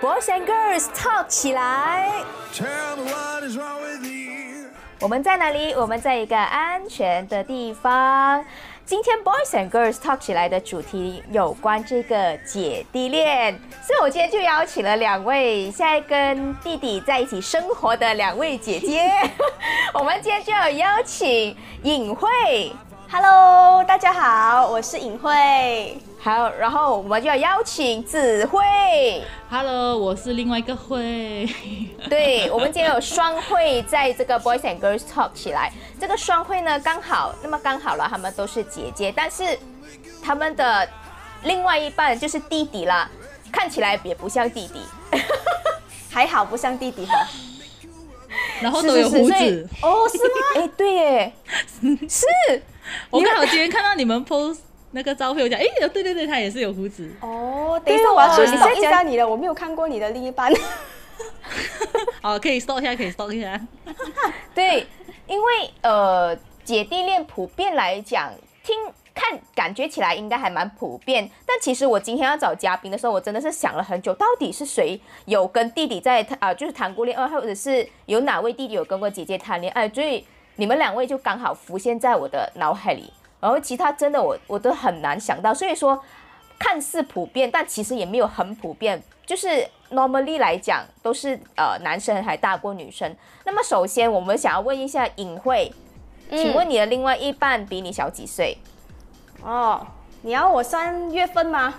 Boys and Girls Talk 起来。我们在哪里？我们在一个安全的地方。今天 Boys and Girls Talk 起来的主题有关这个姐弟恋，所以我今天就邀请了两位现在跟弟弟在一起生活的两位姐姐。我们今天就要邀请尹慧。Hello，大家好，我是尹慧。好，然后我们就要邀请子慧。Hello，我是另外一个慧。对，我们今天有双慧在这个 Boys and Girls Talk 起来。这个双慧呢，刚好那么刚好了，他们都是姐姐，但是他们的另外一半就是弟弟啦，看起来也不像弟弟，还好不像弟弟哈。然后都有胡子哦，是吗？哎，对耶，是。我刚好今天看到你们 post 那个照片，我讲，哎，对对对，他也是有胡子。哦，等一下我要去搜一下你的，我没有看过你的另一半。哦，可以搜一下，可以搜一下。对，因为呃，姐弟恋普遍来讲，听看感觉起来应该还蛮普遍。但其实我今天要找嘉宾的时候，我真的是想了很久，到底是谁有跟弟弟在啊，就是谈过恋爱，或者是有哪位弟弟有跟过姐姐谈恋爱？所以。你们两位就刚好浮现在我的脑海里，然后其他真的我我都很难想到，所以说看似普遍，但其实也没有很普遍，就是 normally 来讲都是呃男生还大过女生。那么首先我们想要问一下隐晦，请问你的另外一半比你小几岁？哦，你要我算月份吗？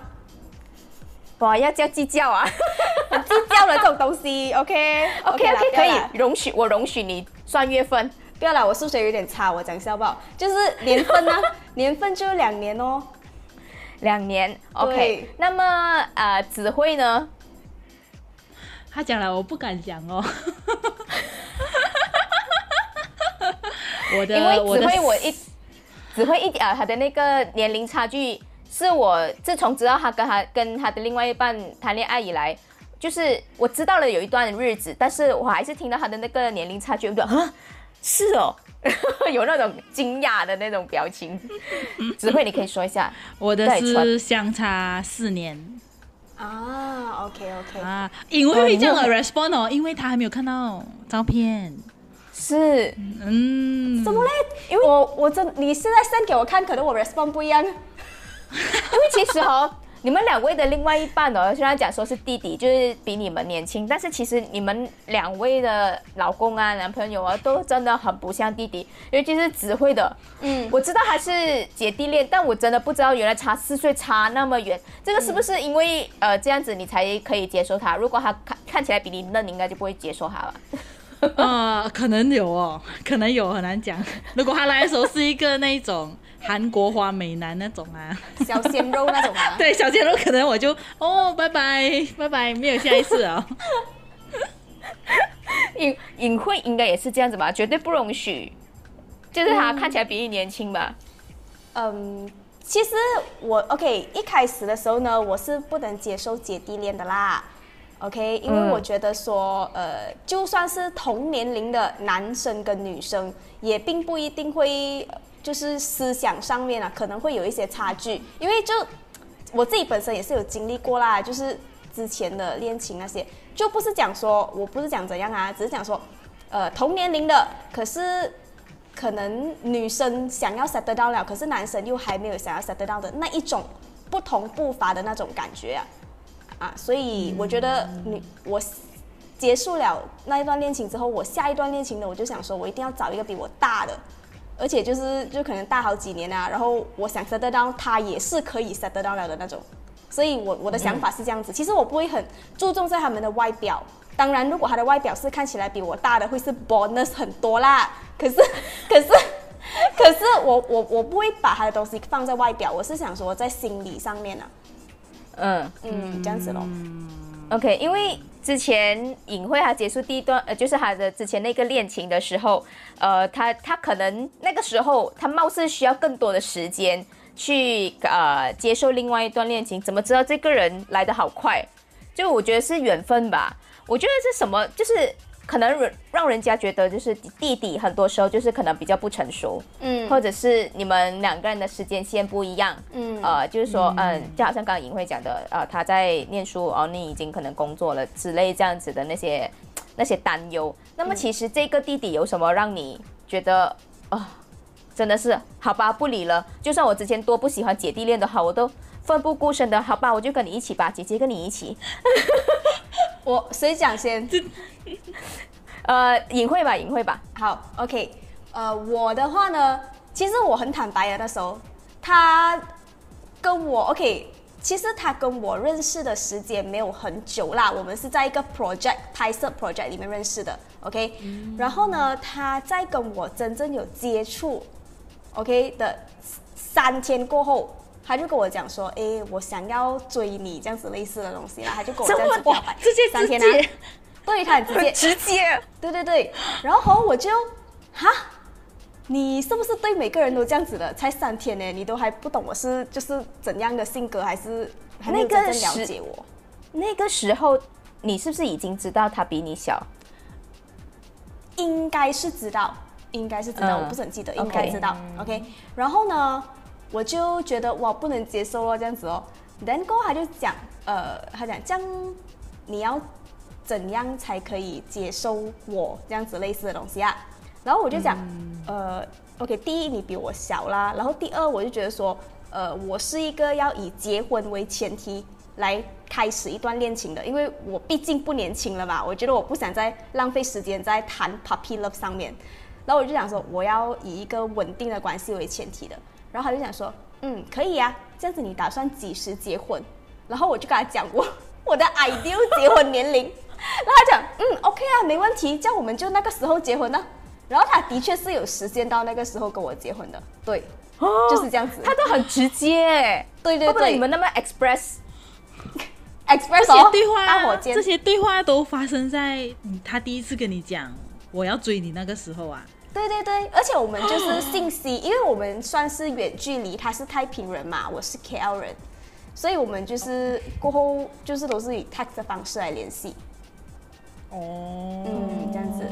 哇，要叫计较啊，计较的这种东西，OK OK OK 可以容许我容许你算月份。不要啦，我数学有点差，我讲一下好不好？就是年份呢，年份就两年哦，两年。OK，那么呃，子慧呢？他讲了，我不敢讲哦。我的，因为子慧我一，子慧一啊，他的那个年龄差距，是我自从知道他跟他跟他的另外一半谈恋爱以来，就是我知道了有一段日子，但是我还是听到他的那个年龄差距，我就啊。是哦，有那种惊讶的那种表情。子慧，你可以说一下，我的是相差四年啊。OK OK 啊，因为这样的 respond 哦，因为他还没有看到照片。是，嗯，怎么嘞？因为我我真你现在 send 给我看，可能我 respond 不一样。因为其实哈。你们两位的另外一半哦，虽然讲说是弟弟，就是比你们年轻，但是其实你们两位的老公啊、男朋友啊，都真的很不像弟弟，尤其是子慧的。嗯，我知道他是姐弟恋，但我真的不知道原来差四岁差那么远。这个是不是因为呃这样子你才可以接受他？如果他看看起来比你嫩，你应该就不会接受他了。啊，可能有哦，可能有，很难讲。如果他来的时候是一个那一种。韩国花美男那种啊，小鲜肉那种啊，对，小鲜肉可能我就哦，拜拜拜拜，没有下一次啊。隐隐晦应该也是这样子吧，绝对不容许，就是他看起来比你年轻吧。嗯，其实我 OK，一开始的时候呢，我是不能接受姐弟恋的啦。OK，因为我觉得说，呃，就算是同年龄的男生跟女生，也并不一定会。就是思想上面啊，可能会有一些差距，因为就我自己本身也是有经历过啦，就是之前的恋情那些，就不是讲说我不是讲怎样啊，只是讲说，呃，同年龄的，可是可能女生想要 set 得到了，可是男生又还没有想要 set 得到的那一种不同步伐的那种感觉啊，啊，所以我觉得你我结束了那一段恋情之后，我下一段恋情呢，我就想说我一定要找一个比我大的。而且就是就可能大好几年啊，然后我想 set 得到他也是可以 set 得到了的那种，所以我我的想法是这样子。其实我不会很注重在他们的外表，当然如果他的外表是看起来比我大的，会是 bonus 很多啦。可是可是可是我我我不会把他的东西放在外表，我是想说在心理上面啊。嗯嗯，这样子咯。OK，因为。之前尹慧他结束第一段，呃，就是他的之前那个恋情的时候，呃，他他可能那个时候他貌似需要更多的时间去呃接受另外一段恋情，怎么知道这个人来的好快？就我觉得是缘分吧。我觉得是什么，就是可能让让人家觉得就是弟弟很多时候就是可能比较不成熟，嗯或者是你们两个人的时间线不一样，嗯呃，就是说，嗯，就好像刚刚尹慧讲的，呃，他在念书，哦，你已经可能工作了之类这样子的那些那些担忧。那么其实这个弟弟有什么让你觉得啊、真的是好吧，不理了。就算我之前多不喜欢姐弟恋的好，我都奋不顾身的，好吧，我就跟你一起吧，姐姐跟你一起。我谁讲先？呃，隐晦吧，隐晦吧。好，OK，呃，我的话呢，其实我很坦白的，那时候他跟我 OK，其实他跟我认识的时间没有很久啦，我们是在一个 project 拍摄 project 里面认识的，OK，、然后呢，他在跟我真正有接触，OK 的三天过后。他就跟我讲说，诶，我想要追你这样子类似的东西啦，他就跟我这样子表白，直接三天直接啊，对他很直接，直接，对对对，然后我就，哈，你是不是对每个人都这样子？的？才三天呢，你都还不懂我是就是怎样的性格，还是还没有那个真正了解我？那个时候你是不是已经知道他比你小？应该是知道，应该是知道，嗯我不是很记得，应该知道。OK，然后呢，我就觉得哇，不能接受哦，这样子哦。然后他就讲，呃，他讲这样你要怎样才可以接受我这样子类似的东西啊？然后我就讲，呃，OK，第一你比我小啦，然后第二我就觉得说，呃，我是一个要以结婚为前提来开始一段恋情的，因为我毕竟不年轻了嘛，我觉得我不想再浪费时间在谈 puppy love 上面，然后我就想说，我要以一个稳定的关系为前提的，然后他就想说，嗯，可以呀、这样子你打算几时结婚？然后我就跟他讲我 我的 ideal 结婚年龄，然后他讲，嗯，OK 啊，没问题，这样我们就那个时候结婚呢。然后他的确是有时间到那个时候跟我结婚的，对，就是这样子。他都很直接，对对对，你们那么 express。express 这哦些对话，大火箭这些对话都发生在他第一次跟你讲我要追你那个时候啊。对对对，而且我们就是信息，因为我们算是远距离，他是太平人嘛，我是 KL 人，所以我们就是过后就是都是以 text 的方式来联系。哦，嗯这样子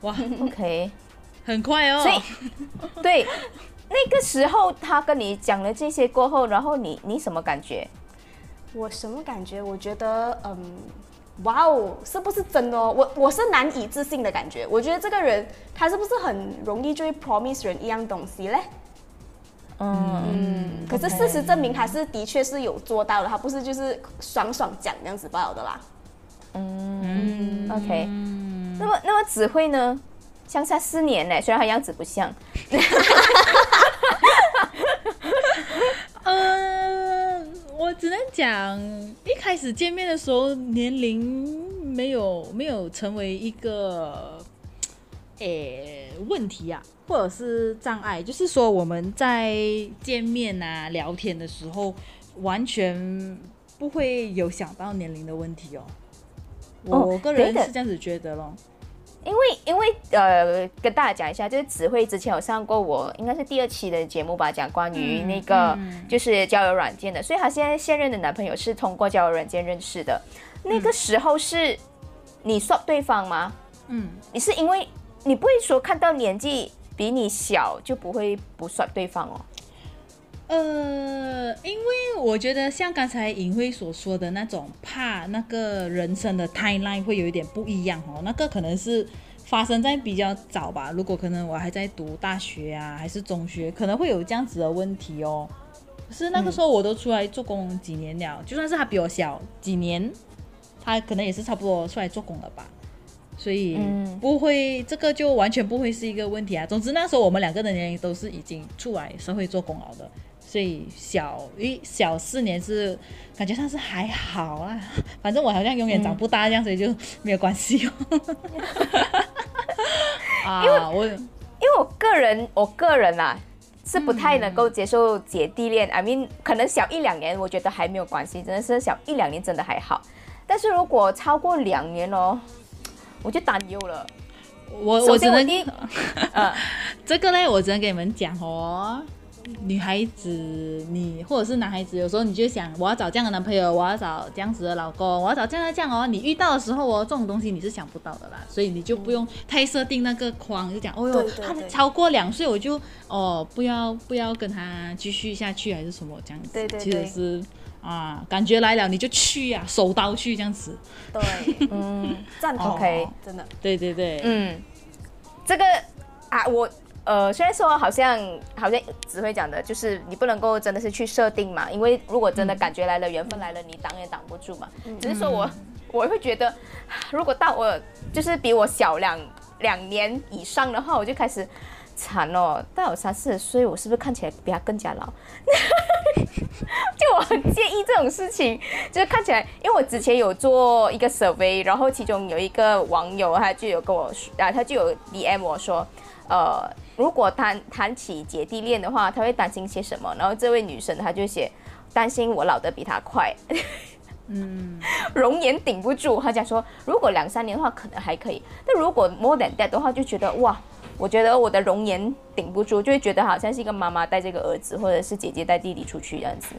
哇，OK，很快哦。所以对那个时候他跟你讲了这些过后，然后你你什么感觉？我什么感觉？我觉得，嗯，哇哦，是不是真的哦？我我是难以置信的感觉。我觉得这个人他是不是很容易就会 promise 人一样东西嘞？嗯，嗯，可是事实证明他是的确是有做到的，他不是就是爽爽讲这样子罢了的啦。嗯，OK。那么那么子慧呢？相差四年呢，虽然他样子不像。呃，我只能讲，一开始见面的时候年龄没有没有成为一个诶问题啊，或者是障碍，就是说我们在见面啊聊天的时候，完全不会有想到年龄的问题哦。哦我个人是这样子觉得咯。因为因为呃，跟大家讲一下，就是子慧之前有上过我应该是第二期的节目吧，讲关于嗯那个、嗯就是交友软件的，所以她现在现任的男朋友是通过交友软件认识的。那个时候是你 swap 对方吗？嗯，你是因为你不会说看到年纪比你小就不会不 swap 对方哦？呃，因为我觉得像刚才尹慧所说的那种，怕那个人生的 timeline 会有一点不一样哦，那个可能是发生在比较早吧。如果可能我还在读大学啊，还是中学，可能会有这样子的问题哦。可是那个时候我都出来做工几年了，就算是他比我小几年，他可能也是差不多出来做工了吧。所以不会，这个就完全不会是一个问题啊。总之那时候我们两个的年龄都是已经出来社会做工了的，所以小一小四年是感觉上是还好啊。反正我好像永远长不大这样，所以就没有关系哦。啊，我因为我个人，我个人啊是不太能够接受姐弟恋。I mean，可能小一两年，我觉得还没有关系，真的是小一两年真的还好。但是如果超过两年哦，我就担忧了。我首我只能 呃，这个呢，我只能给你们讲哦，女孩子你或者是男孩子，有时候你就想我要找这样的男朋友，我要找这样子的老公，我要找这样的这样哦。你遇到的时候哦，这种东西你是想不到的啦，所以你就不用太设定那个框，就讲哦哟他对。超过两岁我就哦不要不要跟他继续下去还是什么这样子，对对其实是啊，感觉来了你就去呀、手刀去这样子，对，嗯 赞同 OK 真的。对对对，嗯，这个啊，我呃，虽然说好像好像只会讲的，就是你不能够真的是去设定嘛，因为如果真的感觉来了，缘分来了，你挡也挡不住嘛。只是说我我会觉得，如果到我就是比我小两两年以上的话，我就开始惨哦，到我三四十岁，我是不是看起来比他更加老？就我很介意这种事情，就是看起来，因为我之前有做一个 survey，然后其中有一个网友他就有跟我说，啊，他就有 DM 我说，呃，如果谈谈起姐弟恋的话，他会担心些什么？然后这位女生她就写担心我老得比他快，嗯，容颜顶不住。她讲说，如果两三年的话可能还可以，但如果 more than that 的话，就觉得哇。我觉得我的容颜顶不住，就会觉得好像是一个妈妈带这个儿子，或者是姐姐带弟弟出去这样子。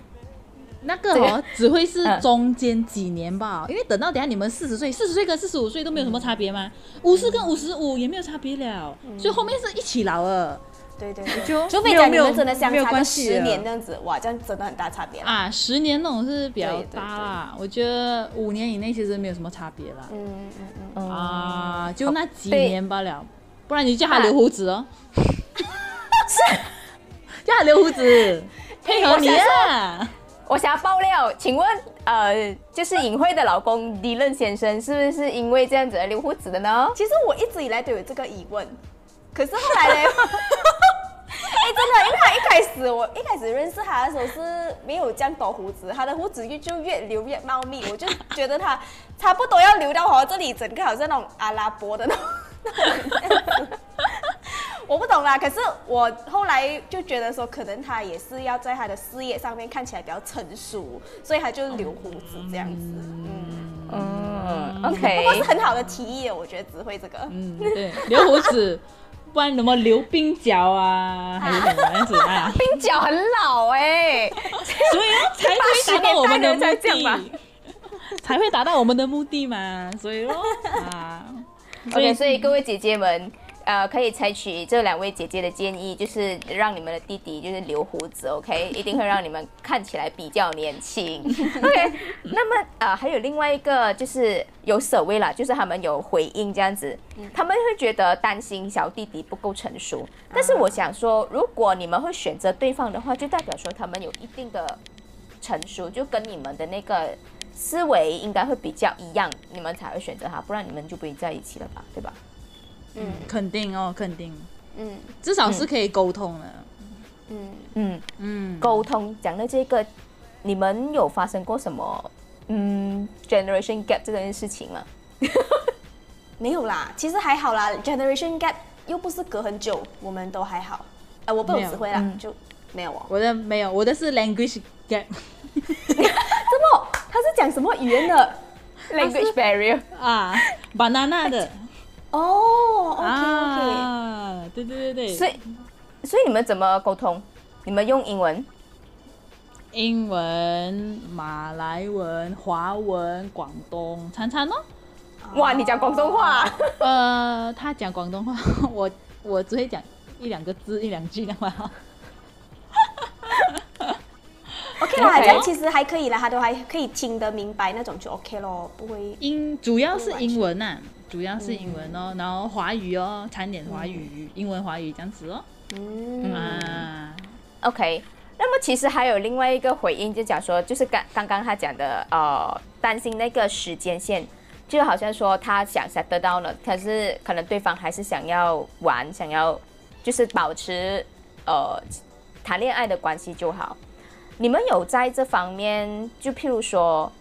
那个哦，只会是嗯。中间几年吧，因为等到等下你们四十岁，四十岁跟四十五岁都没有什么差别吗？五十跟五十五也没有差别了，所以后面是一起老了。对对对，就除非讲你们真的相差个十关系了年这样子，哇，这样真的很大差别。啊。十年那种是比较大啦，我觉得五年以内其实没有什么差别啦。嗯嗯嗯，啊，就那几年罢了，不然你叫他留胡子哦，是。叫他留胡子，配合你啊。我想要爆料，请问呃，就是尹慧的老公李任先生是不是因为这样子而留胡子的呢？其实我一直以来都有这个疑问，可是后来呢？哎，真的，因为他一开始我一开始认识他的时候是没有这样多胡子，他的胡子就就越留越茂密，我就觉得他差不多要留到我这里整个好像那种阿拉伯的那种。那种我不懂啦，可是我后来就觉得说，可能他也是要在他的事业上面看起来比较成熟，所以他就留胡子这样子。嗯，嗯不过，OK 是。很好的提议，我觉得只会这个。嗯，对，留胡子，不然怎么留鬓角啊，还是什么样子啊？鬓角很老哎、所以啊，才会达到我们的目80年代的才会达到我们的目的嘛。所以咯，啊 OK，所以各位姐姐们，呃，可以采取这两位姐姐的建议，就是让你们的弟弟就是留胡子，OK，一定会让你们看起来比较年轻。OK，那么呃，还有另外一个就是有所谓啦，就是他们有回应这样子，他们会觉得担心小弟弟不够成熟，但是我想说，如果你们会选择对方的话，就代表说他们有一定的成熟，就跟你们的那个思维应该会比较一样，你们才会选择他，不然你们就不会在一起了吧，对吧？嗯。肯定哦，肯定，嗯。至少是可以沟通的。嗯，嗯，嗯，沟通讲的这个，你们有发生过什么嗯 generation gap 这件事情吗？没有啦，其实还好啦，generation gap 又不是隔很久，我们都还好。呃，我不没有有词汇啦，嗯。就没有哦。我的没有，我的是 language gap 怎么他是讲什么语言的？language barrier，啊，banana 的哦，OK OK，啊，对对对对，所以所以你们怎么沟通？你们用英文？英文、马来文、华文、广东，餐餐哦。哇，你讲广东话、呃，他讲广东话，我我只会讲一两个字、一两句那么。OK 啦这样其实还可以啦，他都还可以听得明白那种就 OK 咯，不会。英主要是英文呐、主要是英文哦，然后华语哦，掺点华语、英文、华语这样子哦。嗯，啊，OK，那么其实还有另外一个回应，就讲说，就是刚刚刚他讲的，呃，担心那个时间线，就好像说他想 settle down 了，可是可能对方还是想要玩，想要就是保持呃谈恋爱的关系就好。你们有在这方面，就譬如说，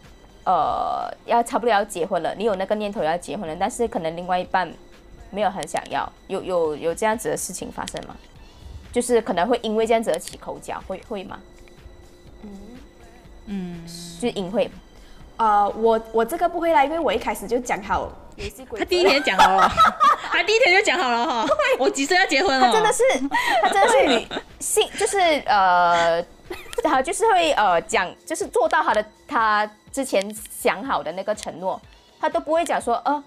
呃，要差不多要结婚了，你有那个念头要结婚了，但是可能另外一半没有很想要，有有有这样子的事情发生吗？就是可能会因为这样子而起口角，会会吗？嗯，就是隐晦呃，我我这个不会啦，因为我一开始就讲好游戏规则。他第一天讲好了哦，他第一天就讲好了哈，我几岁要结婚了？他真的是，他真的是 女性，就是呃，他就是会呃讲，就是做到他的他之前想好的那个承诺，他都不会讲说呃。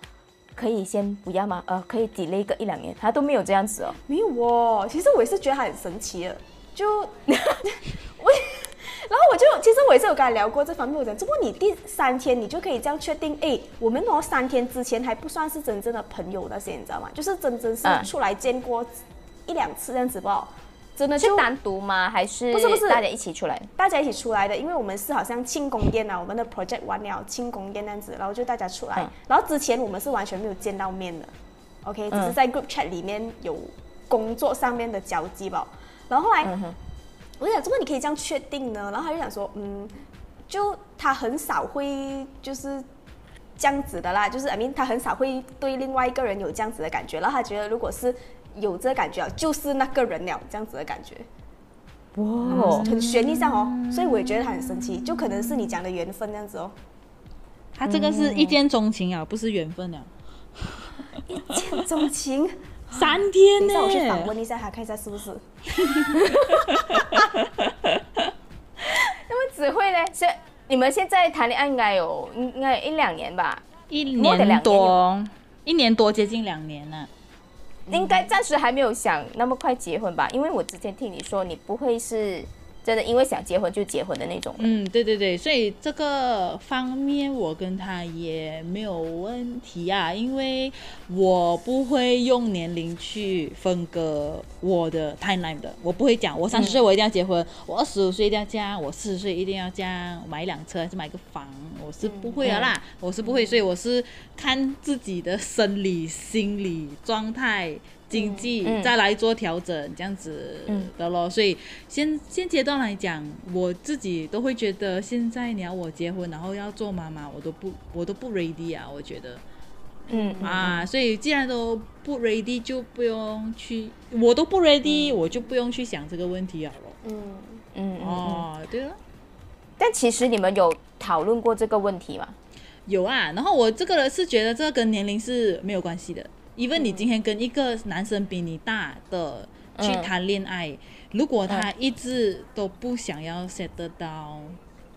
可以先不要吗？呃，可以 delay 个一两年，他都没有这样子哦。没有哦，其实我也是觉得他很神奇的，就 我，然后我就其实我也是有跟他聊过这方面，我讲，如果你第三天你就可以这样确定，哎，我们哦三天之前还不算是真正的朋友那些，你知道吗？就是真真是出来见过一两次这样子不？真的是单独吗？还是不是不是大家一起出来？大家一起出来的，因为我们是好像庆功宴啊，我们的 project 完了庆功宴那样子，然后就大家出来。然后之前我们是完全没有见到面的，OK，只是在 group chat 里面有工作上面的交集吧。然后后来我就想，怎么你可以这样确定呢？然后他就想说，嗯，就他很少会就是这样子的啦，就是 I mean 他很少会对另外一个人有这样子的感觉。然后他觉得如果是有这感觉啊，就是那个人了，这样子的感觉，哇，很悬一下哦，所以我也觉得他很神奇，就可能是你讲的缘分这样子哦。他这个是一见钟情啊，不是缘分啊。一见钟情，三天呢？我去访问一下他，看一下是不是。那么指挥呢？是你们现在谈恋爱应该有应该一两年吧？一年多，一年多接近两年了。应该暂时还没有想那么快结婚吧，因为我之前听你说你不会是。真的因为想结婚就结婚的那种。嗯，对对对，所以这个方面我跟他也没有问题啊，因为我不会用年龄去分割我的 timeline 的，我不会讲我三十岁我一定要结婚，我二十五岁一定要嫁，我四十岁一定要嫁，买一辆车还是买个房，我是不会的啦，我是不会，所以我是看自己的生理心理状态。经济再来做调整，这样子的咯。所以现现阶段来讲，我自己都会觉得，现在你要我结婚，然后要做妈妈，我都不我都不 ready 啊。我觉得，嗯啊，所以既然都不 ready，就不用去，我都不 ready，我就不用去想这个问题好了。嗯嗯哦，对了。但其实你们有讨论过这个问题吗？有啊。然后我这个人是觉得这个跟年龄是没有关系的。因为你今天跟一个男生比你大的去谈恋爱，如果他一直都不想要 set 得到，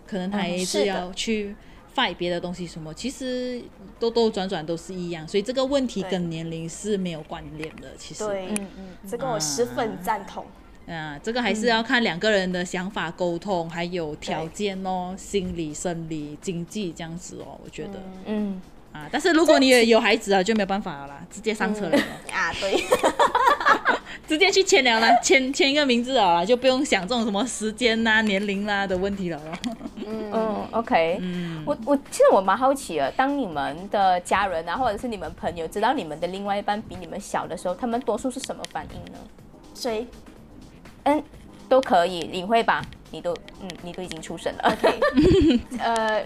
可能他一直要去 fight 别的东西什么，其实兜兜转转都是一样，所以这个问题跟年龄是没有关联的。其实，对，嗯嗯，这个我十分赞同。啊，这个还是要看两个人的想法沟通，还有条件哦，心理、生理、经济这样子哦，我觉得，嗯。啊！但是如果你也有孩子啊，就没有办法了啦，直接上车了 啊！对，直接去签了啦，签签一个名字啊，就不用想这种什么时间呐、年龄啦的问题了嗯，OK，嗯，我我其实我蛮好奇的，当你们的家人啊，或者是你们朋友知道你们的另外一半比你们小的时候，他们多数是什么反应呢？谁？嗯，都可以领会吧？你都嗯，你都已经出生了，OK，呃，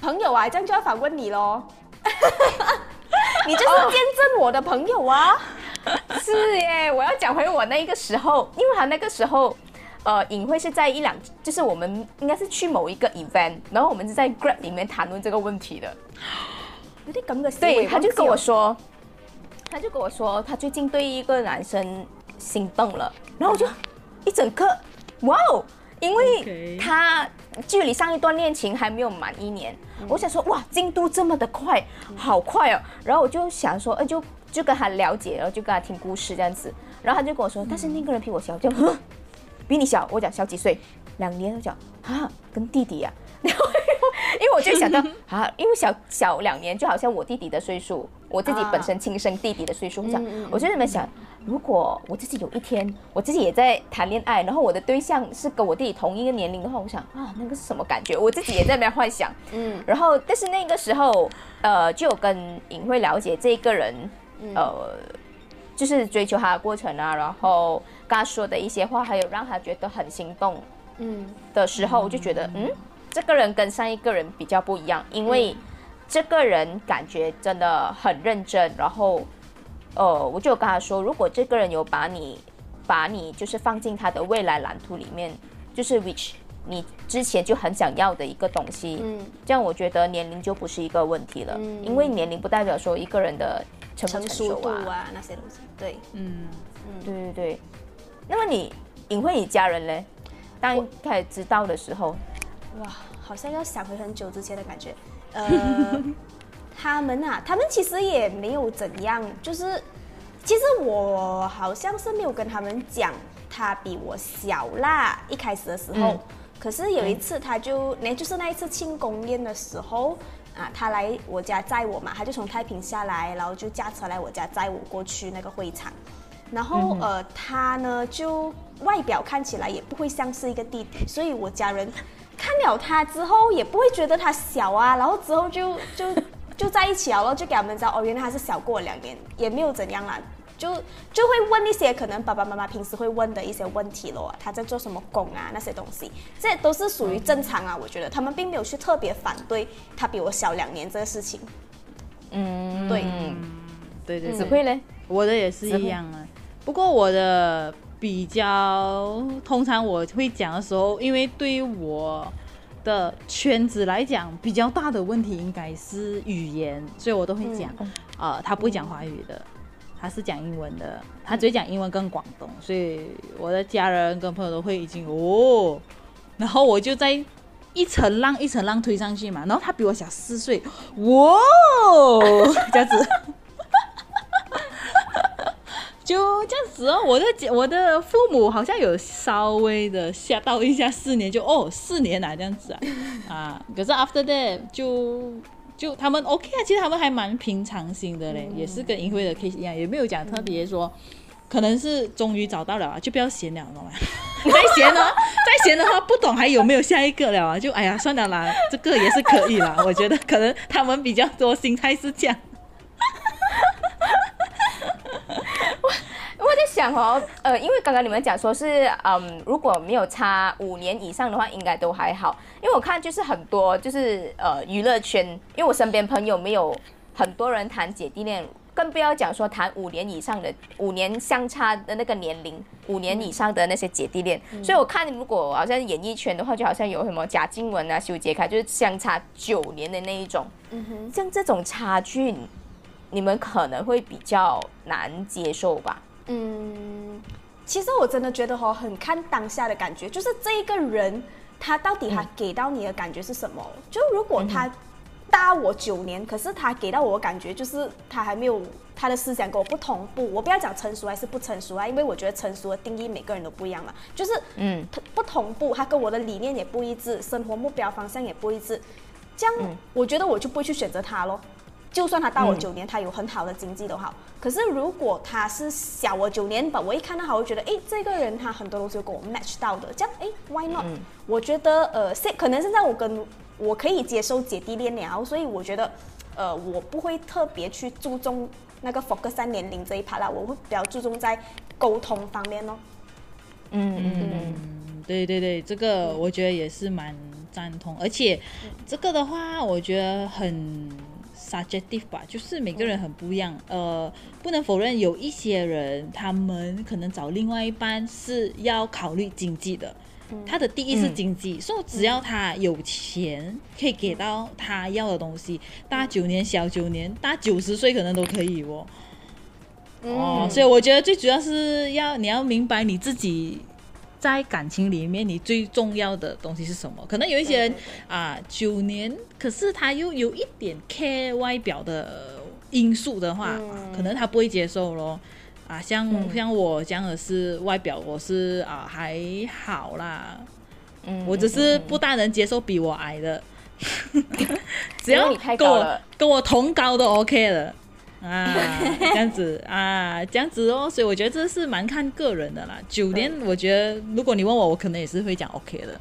朋友啊，这样就要反问你喽。你就是见证我的朋友啊！是耶，我要讲回我那个时候，因为他那个时候，呃，隐晦是在一两，就是我们应该是去某一个 event，然后我们是在 Grab 里面谈论这个问题的。有点咁嘅对，他就跟我说，他就跟我说，他最近对一个男生心动了，然后我就一整个，哇哦！因为他距离上一段恋情还没有满一年，我想说哇，进度这么的快，好快哦。然后我就想说，哎，就就跟他了解，然后就跟他听故事这样子。然后他就跟我说，但是那个人比我小，就 比你小。我讲小几岁，两年。我讲啊，跟弟弟呀。然后因为我就想到 啊，因为小小两年，就好像我弟弟的岁数，我自己本身亲生弟弟的岁数。我想，我就那么想。如果我自己有一天，我自己也在谈恋爱，然后我的对象是跟我弟弟同一个年龄的话，我想啊，那个是什么感觉？我自己也在那边幻想。嗯，然后但是那个时候，呃，就有跟尹慧了解这个人，呃，就是追求他的过程啊，然后跟他说的一些话，还有让他觉得很心动，嗯的时候，我就觉得，嗯，这个人跟上一个人比较不一样，因为这个人感觉真的很认真，然后。呃，我就跟他说，如果这个人有把你，把你就是放进他的未来蓝图里面，就是 which 你之前就很想要的一个东西，嗯，这样我觉得年龄就不是一个问题了，嗯因为年龄不代表说一个人的成不成熟度成熟啊。啊那些东西，对。嗯，对对对。那么你隐晦你家人嘞？当一开始知道的时候，哇，好像要想回很久之前的感觉。呃，他们啊，他们其实也没有怎样，就是其实我好像是没有跟他们讲他比我小啦，一开始的时候。嗯可是有一次，他就那就是那一次庆功宴的时候啊，他来我家载我嘛，他就从太平下来，然后就驾车来我家载我过去那个会场。然后、呃，他呢就外表看起来也不会像是一个弟弟，所以我家人看了他之后也不会觉得他小啊，然后之后就就就在一起了咯，就给他们知道哦，原来他是小过我两年，也没有怎样啦。就就会问一些可能爸爸妈妈平时会问的一些问题咯，他在做什么工啊那些东西，这都是属于正常啊，我觉得他们并没有去特别反对他比我小两年这个事情。嗯，对对对对，子慧嘞，我的也是一样啊。不过我的比较，通常我会讲的时候，因为对于我的圈子来讲，比较大的问题应该是语言，所以我都会讲，呃，他不会讲华语的，他是讲英文的，他只会讲英文跟广东，所以我的家人跟朋友都会已经哦，然后我就在。一层浪一层浪推上去嘛，然后他比我小四岁，哇，这样子，就这样子哦。我的姐我的父母好像有稍微的吓到一下，四年就哦四年啊这样子啊 啊，可是 after that 就就他们 OK 啊，其实他们还蛮平常心的嘞，也是跟银辉的 case 一样，也没有讲特别说。可能是终于找到了啊，就不要闲了，懂吗？再闲呢，再闲的话，不懂还有没有下一个了啊？就哎呀，算了啦，这个也是可以啦。我觉得可能他们比较多心态是这样。我在想哦，呃，因为刚刚你们讲说是，嗯，如果没有差五年以上的话，应该都还好。因为我看就是很多就是呃娱乐圈，因为我身边朋友没有很多人谈姐弟恋，更不要讲说谈五年以上的五年相差的那个年龄，五年以上的那些姐弟恋。所以我看如果好像演艺圈的话，就好像有什么贾静雯啊、修杰楷，就是相差九年的那一种。嗯哼，像这种差距，你们可能会比较难接受吧？嗯，其实我真的觉得哦，很看当下的感觉，就是这一个人他到底他给到你的感觉是什么？就如果他大我九年，可是他给到我的感觉就是他还没有他的思想跟我不同步。我不要讲成熟还是不成熟啊，因为我觉得成熟的定义每个人都不一样嘛，就是嗯他不同步，他跟我的理念也不一致，生活目标方向也不一致，这样、嗯我觉得我就不会去选择他咯。就算他大我嗯九年，他有很好的经济都好。可是如果他是小我九年吧，我一看到他，我会觉得，哎，这个人他很多东西跟我 match 到的，这样，哎 w h y not？、嗯我觉得，呃，现可能现在我跟我可以接受姐弟恋了，所以我觉得，呃，我不会特别去注重那个 focus 在年龄这一 part 啦，我会比较注重在沟通方面咯。嗯嗯，对对对，这个我觉得也是蛮赞同，而且这个的话，我觉得很 subjective 吧，就是每个人很不一样。呃，不能否认有一些人，他们可能找另外一半是要考虑经济的。他的第一是经济，所以只要他有钱，可以给到他要的东西，大九年、小九年、大九十岁可能都可以哦。哦，所以我觉得最主要是要你要明白你自己在感情里面你最重要的东西是什么。可能有一些人啊，九年，可是他又有一点 care 外表的因素的话，可能他不会接受咯。啊，像、像我这样的是外表，我是啊还好啦，嗯，我只是不大能接受比我矮的，只要你太跟我跟我同高都 OK 了。啊，这样子啊，这样子哦，所以我觉得这是蛮看个人的啦。九年，我觉得如果你问我，我可能也是会讲 OK 的。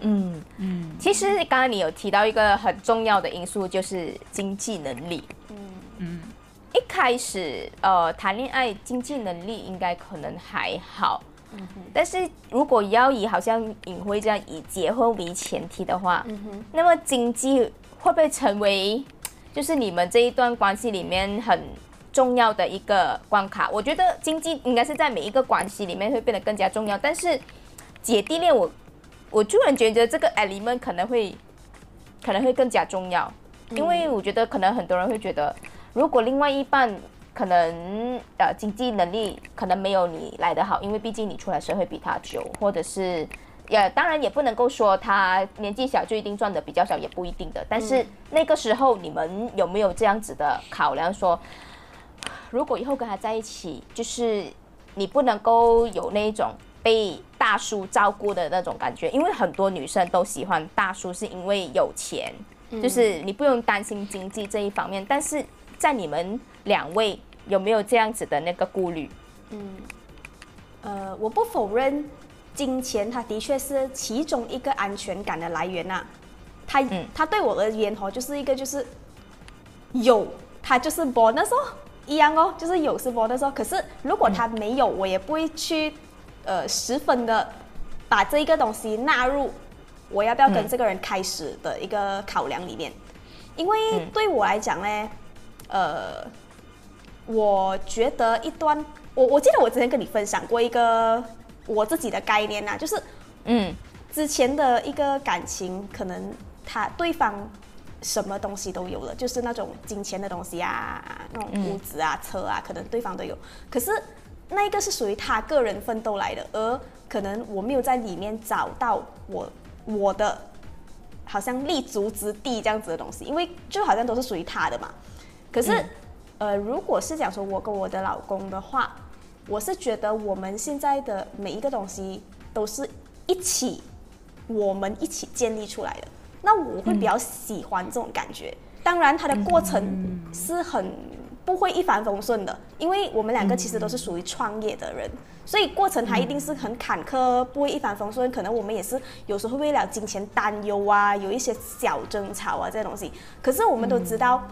嗯，嗯。其实刚刚你有提到一个很重要的因素，就是经济能力。嗯。嗯。一开始，呃，谈恋爱经济能力应该可能还好，但是如果要以好像尹辉这样以结婚为前提的话，那么经济会不会成为就是你们这一段关系里面很重要的一个关卡？我觉得经济应该是在每一个关系里面会变得更加重要，但是姐弟恋我我突然觉得这个 element 可能会可能会更加重要，因为我觉得可能很多人会觉得，如果另外一半可能呃经济能力可能没有你来得好，因为毕竟你出来社会比他久，或者是也当然也不能够说他年纪小就一定赚的比较少，也不一定的。但是那个时候你们有没有这样子的考量说？如果以后跟他在一起，就是你不能够有那种被大叔照顾的那种感觉，因为很多女生都喜欢大叔，是因为有钱，就是你不用担心经济这一方面。但是在你们两位有没有这样子的那个顾虑？嗯，呃，我不否认金钱，它的确是其中一个安全感的来源呐。它，它对我而言哦，就是一个就是有，它就是 bonus 哦。一样哦，就是有是播的时候，可是如果它没有，我也不会去，呃，十分的把这一个东西纳入我要不要跟这个人开始的一个考量里面，因为对我来讲呢，呃，我觉得一段，我我记得我之前跟你分享过一个我自己的概念呐，就是，嗯，之前的一个感情，可能他对方。什么东西都有了，就是那种金钱的东西啊，那种屋子啊、车啊，可能对方都有。可是那一个是属于他个人奋斗来的，而可能我没有在里面找到我我的好像立足之地这样子的东西，因为就好像都是属于他的嘛。可是，呃，如果是讲说我跟我的老公的话，我是觉得我们现在的每一个东西都是一起，我们一起建立出来的。那我会比较喜欢这种感觉，当然它的过程是很不会一帆风顺的，因为我们两个其实都是属于创业的人，所以过程它一定是很坎坷，不会一帆风顺。可能我们也是有时候会为了金钱担忧啊，有一些小争吵啊这些东西。可是我们都知道，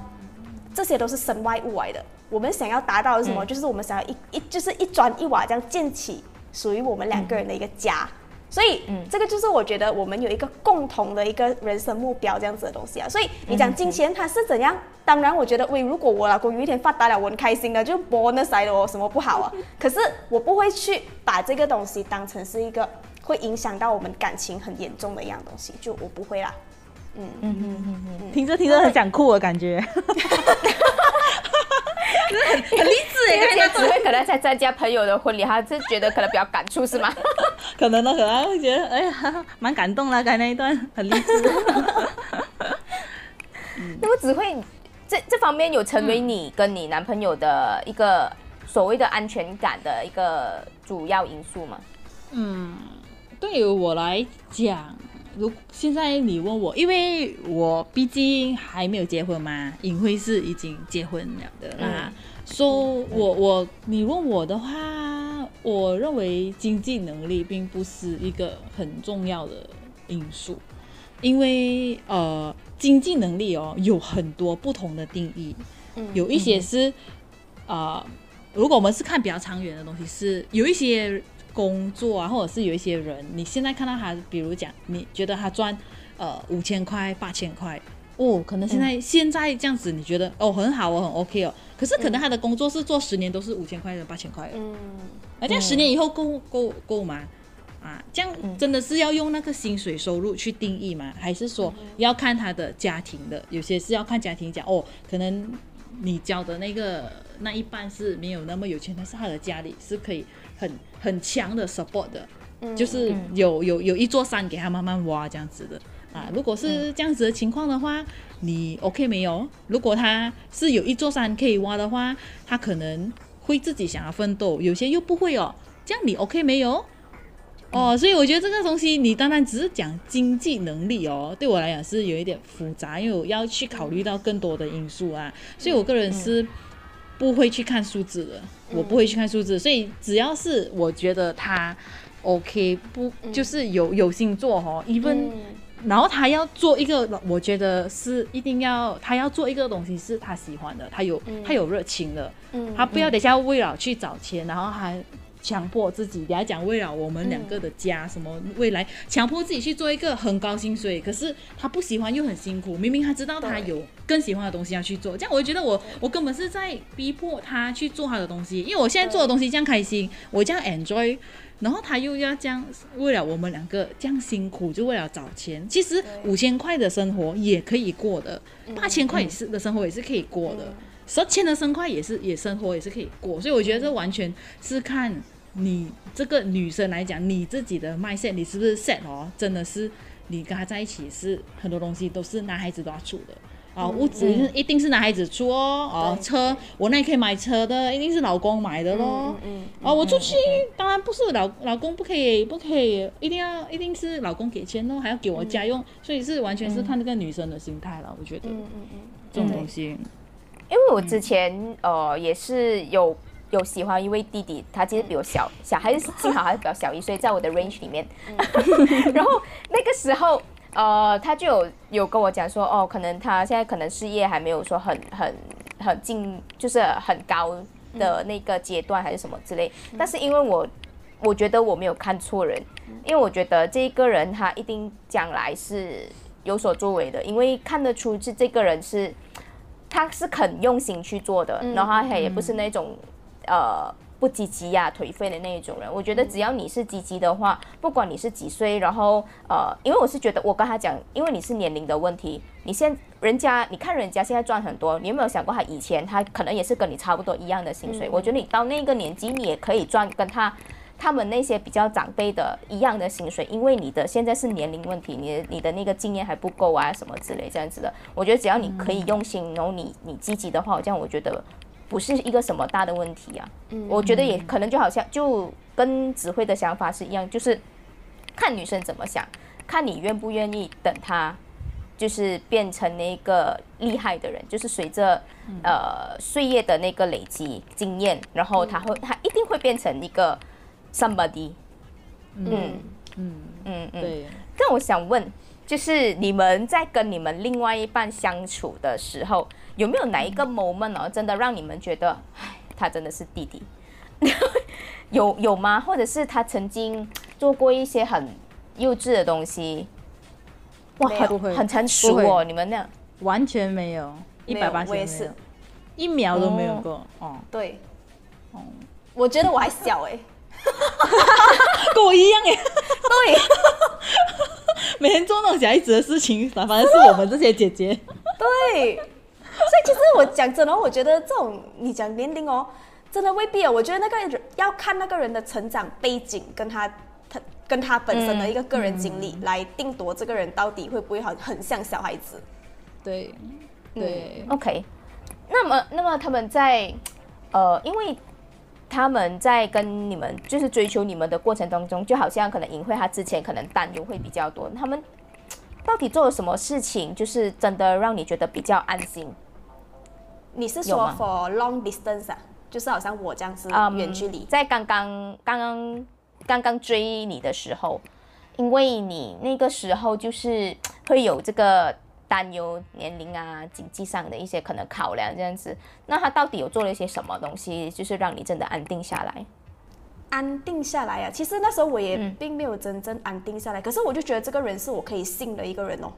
这些都是身外物来的。我们想要达到的是什么？就是我们想要一一就是一砖一瓦这样建起属于我们两个人的一个家。所以，嗯，这个就是我觉得我们有一个共同的一个人生目标这样子的东西啊。所以你讲金钱它是怎样？当然，我觉得喂，如果我老公有一天发达了，我很开心的，就 bonus 的哦，什么不好啊？可是我不会去把这个东西当成是一个会影响到我们感情很严重的一样东西，就我不会啦。嗯嗯嗯嗯嗯，听着听着很想哭的感觉。很很励志哎，那些只会可能在参加朋友的婚礼，他是觉得可能比较感触是吗？可能呢，可能会觉得哎呀，蛮感动了，刚才那一段很励志。那么只会这这方面有成为你跟你男朋友的一个所谓的安全感的一个主要因素吗？嗯，对于我来讲。如现在你问我，因为我毕竟还没有结婚嘛，尹慧是已经结婚了的啦。说我我你问我的话，我认为经济能力并不是一个很重要的因素，因为呃经济能力哦有很多不同的定义，有一些是啊，如果我们是看比较长远的东西，是有一些。工作啊，或者是有一些人，你现在看到他，比如讲，你觉得他赚呃五千块、八千块，哦，可能现在现在这样子，你觉得哦很好哦，很 OK 哦。可是可能他的工作是做十年都是五千块的、八千块的，嗯，那这样十年以后够够够吗？啊，这样真的是要用那个薪水收入去定义吗？还是说要看他的家庭的？有些是要看家庭讲哦，可能你交的那个那一半是没有那么有钱，但是他的家里是可以。很很强的 support 的，就是有有有一座山给他慢慢挖这样子的啊。如果是这样子的情况的话，你 OK 没有？如果他是有一座山可以挖的话，他可能会自己想要奋斗，有些又不会哦。这样你 OK 没有？哦，所以我觉得这个东西你单单只是讲经济能力哦，对我来讲是有一点复杂，因为我要去考虑到更多的因素啊。所以我个人是。不会去看数字的，我不会去看数字，所以只要是我觉得他 OK，不就是有有心做哦，even，然后他要做一个，我觉得是一定要他要做一个东西是他喜欢的，他有他有热情的，他不要等下为了去找钱，然后还强迫自己，你要讲为了我们两个的家，什么未来，强迫自己去做一个很高薪水，可是他不喜欢又很辛苦，明明他知道他有更喜欢的东西要去做，这样我就觉得我我根本是在逼迫他去做他的东西，因为我现在做的东西这样开心，我这样 enjoy。然后他又要这样，为了我们两个这样辛苦，就为了找钱。其实五千块的生活也可以过的，八千块也是的生活也是可以过的，十千的生块也是也生活也是可以过。所以我觉得这完全是看你这个女生来讲，你自己的 mindset，你是不是 set 哦？真的是你跟他在一起是很多东西都是男孩子都要出的。哦，物质一定是男孩子出哦，哦，车我那里可以买车的，一定是老公买的咯。嗯嗯哦，我出去当然不是老老公不可以，不可以，一定要一定是老公给钱咯，还要给我家用，所以是完全是看这个女生的心态了。我觉得嗯嗯嗯，这种东西，因为我之前呃也是有有喜欢一位弟弟，他其实比我小小，还是幸好还是比较小一岁，在我的 range 里面。然后那个时候呃他就有有跟我讲说，哦，可能他现在可能事业还没有说很很很进，就是很高的那个阶段还是什么之类。但是因为我我觉得我没有看错人，因为我觉得这一个人他一定将来是有所作为的，因为看得出是这个人是他是肯用心去做的，然后他也不是那种呃不积极呀、颓废的那一种人。我觉得只要你是积极的话，不管你是几岁，然后呃，因为我是觉得我跟他讲，因为你是年龄的问题，你现人家你看人家现在赚很多，你有没有想过他以前他可能也是跟你差不多一样的薪水？我觉得你到那个年纪，你也可以赚跟他。他们那些比较长辈的一样的薪水，因为你的现在是年龄问题，你的你的那个经验还不够啊，什么之类这样子的。我觉得只要你可以用心，然后你你积极的话，这样我觉得不是一个什么大的问题啊。我觉得也可能就好像就跟指挥的想法是一样，就是看女生怎么想，看你愿不愿意等她。就是变成那个厉害的人，就是随着呃岁月的那个累积经验，然后他会他一定会变成一个 somebody。嗯嗯，嗯嗯。对，但我想问，就是你们在跟你们另外一半相处的时候，有没有哪一个 moment 哦，真的让你们觉得，唉，他真的是弟弟？有有吗？或者是他曾经做过一些很幼稚的东西？哇，很很成熟哦，你们那样。完全没有，一百八十我也是，一秒都没有过哦，对，我觉得我还小哎、跟我一样哎，对。每天做那种小孩子的事情，反正是我们这些姐姐。对，所以其实我讲真的，我觉得这种你讲年龄哦，真的未必哦。我觉得那个人要看那个人的成长背景，跟他他跟他本身的一个个人经历、来定夺这个人到底会不会很很像小孩子。对，对，OK，那么那么他们在呃，因为他们在跟你们就是追求你们的过程当中，就好像可能尹慧她之前可能担忧会比较多，他们到底做了什么事情，就是真的让你觉得比较安心？你是说 for long distance 啊？就是好像我这样子啊远距离。在刚刚刚刚刚刚追你的时候，因为你那个时候就是会有这个担忧年龄啊、经济上的一些可能考量这样子，那他到底有做了一些什么东西，就是让你真的安定下来？安定下来啊，其实那时候我也嗯并没有真正安定下来，可是我就觉得这个人是我可以信的一个人哦，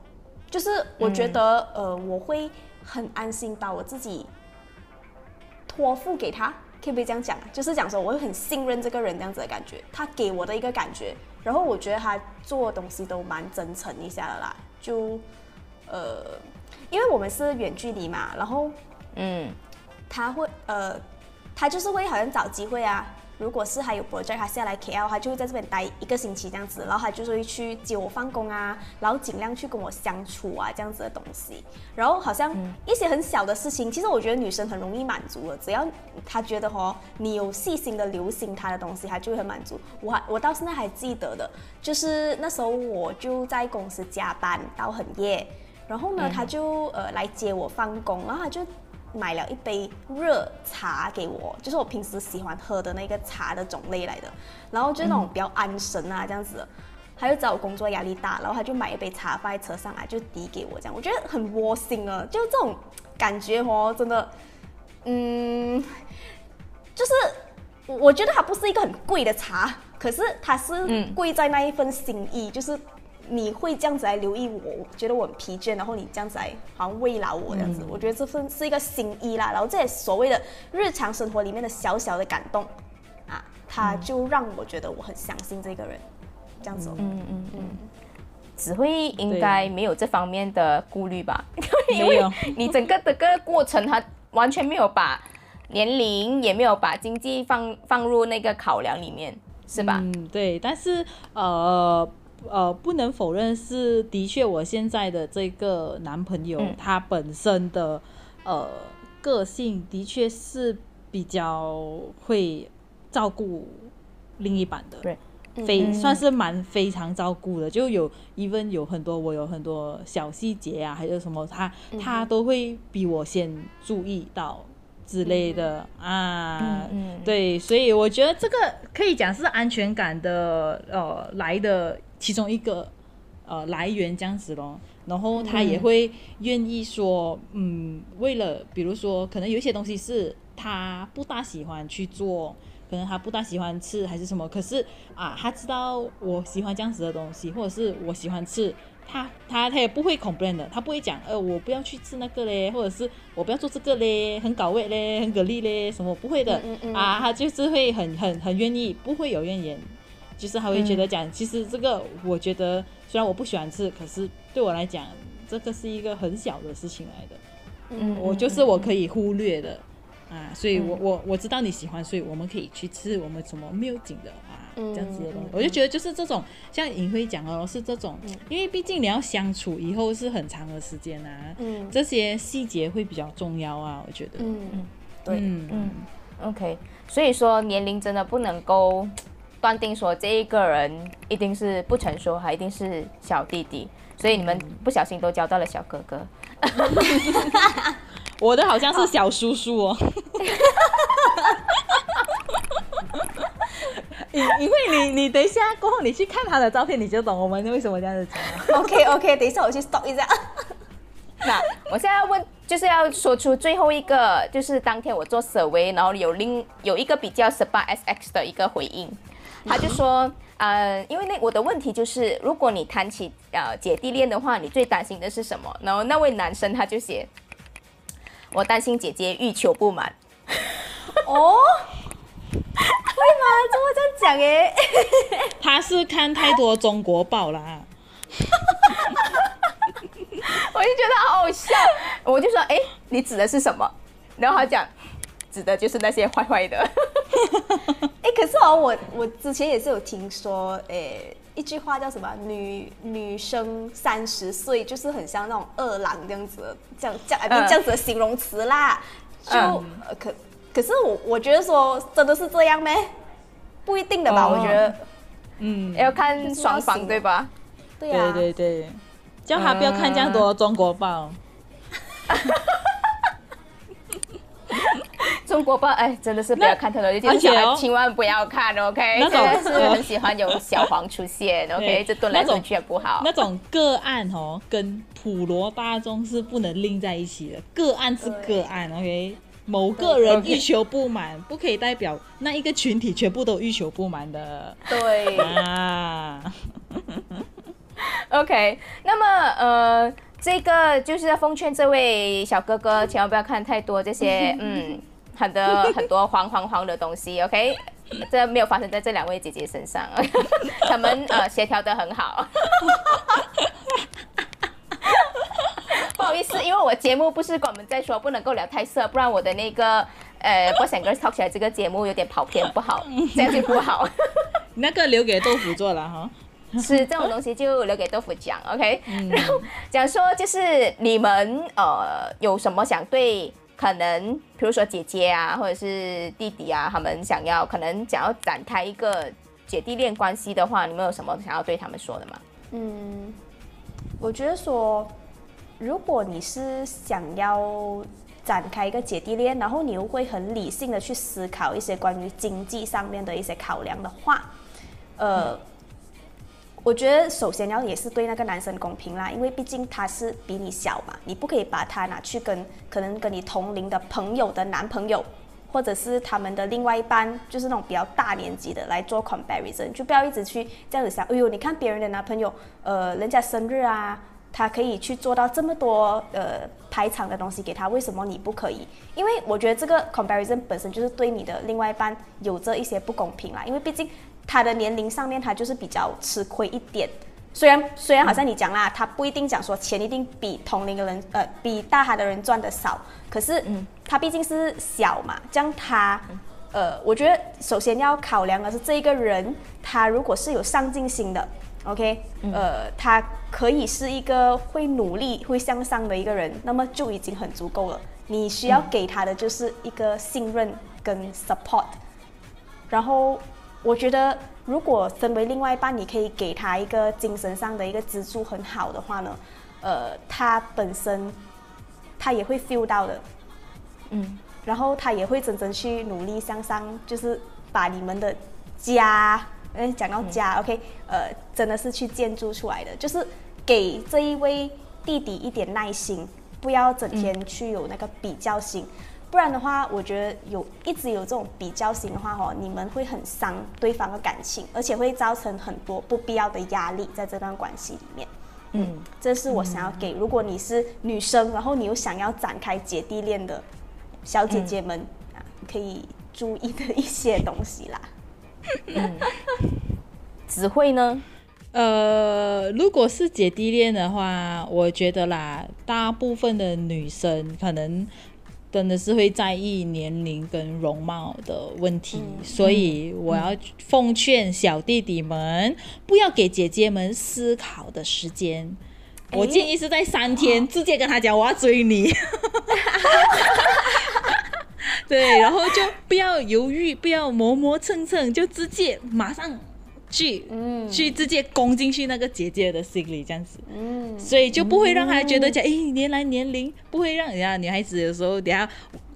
就是我觉得、呃我会很安心把我自己托付给他，可以不可以这样讲啊？就是讲说我会很信任这个人这样子的感觉，他给我的一个感觉，然后我觉得他做的东西都蛮真诚一下的啦，就呃因为我们是远距离嘛，然后嗯他会呃，他就是会好像找机会啊。如果是还有 project，他下来 KL，他就会在这边待一个星期这样子，然后他就是会去接我放工啊，然后尽量去跟我相处啊，这样子的东西。然后好像一些很小的事情，其实我觉得女生很容易满足的，只要她觉得哦，你有细心的留心她的东西，她就会很满足。我还我到现在还记得的，就是那时候我就在公司加班到很夜，然后呢，他就呃来接我放工，然后他就买了一杯热茶给我，就是我平时喜欢喝的那个茶的种类来的，然后就那种比较安神啊这样子的。他就知道我工作压力大，然后他就买一杯茶放在车上啊，就递给我这样，我觉得很窝心啊，就这种感觉哦，真的，嗯，就是我我觉得它不是一个很贵的茶，可是它是嗯贵在那一份心意，就是你会这样子来留意我，我觉得我很疲倦，然后你这样子来好像慰劳我这样子，我觉得这份是一个心意啦。然后这也所谓的日常生活里面的小小的感动啊，他就让我觉得我很相信这个人，这样子、哦。嗯嗯嗯，只会应该没有这方面的顾虑吧？因为你整个的个过程，他完全没有把年龄，也没有把经济放放入那个考量里面，是吧？嗯，对，但是呃呃，不能否认是的确，我现在的这个男朋友、嗯。他本身的呃个性的确是比较会照顾另一半的，对，非、嗯。算是蛮非常照顾的，就有 even 有很多我有很多小细节啊，还有什么他他都会比我先注意到之类的、啊，嗯嗯。对，所以我觉得这个可以讲是安全感的呃来的其中一个呃来源这样子咯。然后他也会愿意说，嗯，为了比如说，可能有一些东西是他不大喜欢去做，可能他不大喜欢吃还是什么，可是啊，他知道我喜欢这样子的东西，或者是我喜欢吃。他他他也不会 complain 的，他不会讲，呃，我不要去吃那个嘞，或者是我不要做这个嘞，很搞味嘞，很蛤蜊嘞，什么不会的、嗯嗯嗯啊，他就是会很很很愿意，不会有怨言，就是还会觉得讲，其实这个我觉得虽然我不喜欢吃，可是对我来讲，这个是一个很小的事情来的，嗯我就是我可以忽略的。啊，所以我我我知道你喜欢，所以我们可以去吃我们什么没有紧的啊，这样子的东西，我就觉得就是这种像尹辉讲哦，是这种，因为毕竟你要相处以后是很长的时间啊，嗯。这些细节会比较重要啊，我觉得，嗯，对，嗯嗯，OK，所以说年龄真的不能够断定说这一个人一定是不成熟，还一定是小弟弟，所以你们不小心都交到了小哥哥。我的好像是小叔叔哦。因因为你你等一下过后你去看他的照片，你就懂我们为什么这样子讲了。OK OK，等一下我去 stop 一下。那我现在要问，就是要说出最后一个，就是当天我做 survey，然后有另有一个比较十八 SX 的一个回应，他就说，呃，因为那我的问题就是，如果你谈起呃姐弟恋的话，你最担心的是什么？然后那位男生他就写，我担心姐姐欲求不满。哦，会吗？怎么这样讲诶？他是看太多中国报啦，我就觉得好好笑，我就说，哎，你指的是什么？然后他讲，指的就是那些坏坏的。哎，可是哦，我我之前也是有听说，哎，一句话叫什么？女女生三十岁就是很像那种二郎这样子的，这样这样，嗯这样子的形容词啦。就、嗯呃可可是我我觉得说真的是这样咩？不一定的吧？哦我觉得，嗯，要看双方对吧？对呀、对对对，叫他不要看这样多中国报。中国报，哎，真的是不要看太多，而且千万不要看，OK？真的是很喜欢有小黄出现，OK？对这蹲来蹲去也不好。那种个案哦，跟普罗大众是不能拎在一起的。个案是个案，OK？某个人欲求不满，不可以代表那一个群体全部都欲求不满的对，啊。OK，那么呃，这个就是要奉劝这位小哥哥，千万不要看太多这些 嗯，很多很多黄黄黄的东西，OK？这没有发生在这两位姐姐身上，他们呃协调的很好。不好意思，因为我节目不是跟我们在说不能够聊太色，不然我的那个呃 Boys and Girls Talk 起来这个节目有点跑偏，不好，这样就不好。那个留给豆腐做了哈。吃这种东西就留给豆腐讲，OK？、然后讲说就是你们呃有什么想对可能比如说姐姐啊或者是弟弟啊，他们想要可能想要展开一个姐弟恋关系的话，你们有什么想要对他们说的吗？嗯，我觉得说，如果你是想要展开一个姐弟恋，然后你又会很理性的去思考一些关于经济上面的一些考量的话，呃，我觉得首先要也是对那个男生公平啦，因为毕竟他是比你小嘛，你不可以把他拿去跟可能跟你同龄的朋友的男朋友。或者是他们的另外一半，就是那种比较大年纪的来做 comparison，就不要一直去这样子想，哎呦，你看别人的男朋友，呃，人家生日啊，他可以去做到这么多呃排场的东西给他，为什么你不可以？因为我觉得这个 comparison 本身就是对你的另外一半有着一些不公平啦，因为毕竟他的年龄上面他就是比较吃亏一点。虽然虽然好像你讲啦，他不一定讲说钱一定比同龄的人，呃，比大他的人赚的少，可是，他毕竟是小嘛，这样他，呃，我觉得首先要考量的是这一个人，他如果是有上进心的，OK，呃，他可以是一个会努力、会向上的一个人，那么就已经很足够了。你需要给他的就是一个信任跟 support，然后我觉得。如果身为另外一半，你可以给他一个精神上的一个支柱很好的话呢，呃，他本身他也会 feel 到的，嗯，然后他也会真正去努力向上，就是把你们的家，嗯，讲到家，OK，呃，真的是去建筑出来的，就是给这一位弟弟一点耐心，不要整天去有那个比较心。不然的话，我觉得有一直有这种比较型的话，哈，你们会很伤对方的感情，而且会造成很多不必要的压力在这段关系里面。嗯，这是我想要给，如果你是女生，然后你又想要展开姐弟恋的小姐姐们啊，可以注意的一些东西啦。嗯，只会呢？呃，如果是姐弟恋的话，我觉得啦，大部分的女生可能。真的是会在意年龄跟容貌的问题，所以我要奉劝小弟弟们不要给姐姐们思考的时间。我建议是在三天直接跟他讲我要追你，对，然后就不要犹豫，不要磨磨蹭蹭，就直接马上。去，嗯，去直接攻进去那个姐姐的心里，这样子，嗯，所以就不会让他觉得讲，哎，年来年龄不会让人家女孩子有时候等下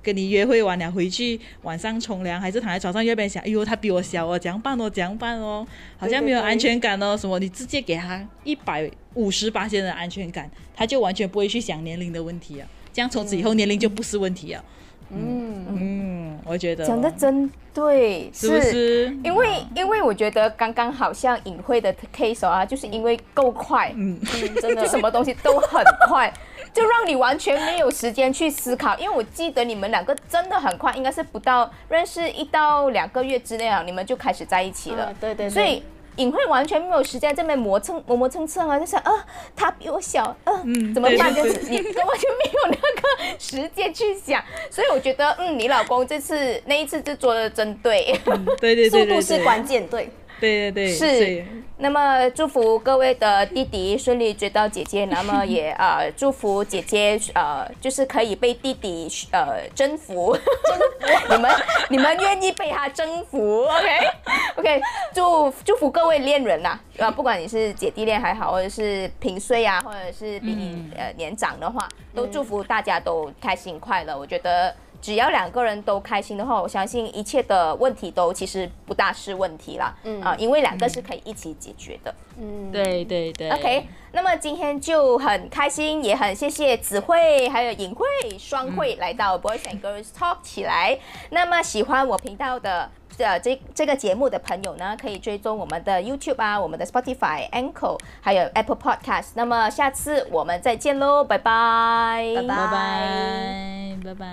跟你约会完了回去晚上冲凉，还是躺在床上，右边想，哎呦，他比我小哦，怎样办哦，怎样办哦，好像没有安全感哦，什么？你直接给他一百五十八千的安全感，他就完全不会去想年龄的问题啊，这样从此以后年龄就不是问题啊。嗯嗯嗯，我觉得讲的真对，是不是？因为因为我觉得刚刚好像隐晦的 case 啊，就是因为够快，嗯，真的什么东西都很快，就让你完全没有时间去思考。因为我记得你们两个真的很快，应该是不到认识一到两个月之内啊，你们就开始在一起了。对对，所以。隐晦完全没有时间这边磨蹭磨磨蹭蹭啊，就想啊，他比我小，嗯，怎么办？就是你根本就没有那个时间去想，所以我觉得，嗯，你老公这次那一次就做的真对，对对对，速度是关键，对。对对对，是。那么祝福各位的弟弟顺利追到姐姐，那么 也呃祝福姐姐呃就是可以被弟弟呃征服，征服 你们你们愿意被他征服，OK OK，祝祝福各位恋人呐，啊不管你是姐弟恋还好，或者是平岁啊，或者是比你呃年长的话，都祝福大家都开心快乐。我觉得。只要两个人都开心的话，我相信一切的问题都其实不大是问题啦。嗯啊，因为两个是可以一起解决的。嗯，对对对。OK，那么今天就很开心，也很谢谢子慧还有尹慧双慧来到 Boys and Girls Talk 起来。那么喜欢我频道的呃这这个节目的朋友呢，可以追踪我们的 YouTube 啊，我们的 Spotify、Anchor 还有 Apple Podcast。那么下次我们再见喽，拜拜，拜拜，拜拜。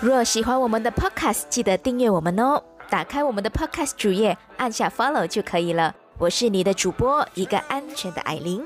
若喜欢我们的 Podcast，记得订阅我们哦！打开我们的 Podcast 主页，按下 Follow 就可以了。我是你的主播，一个安全的艾琳。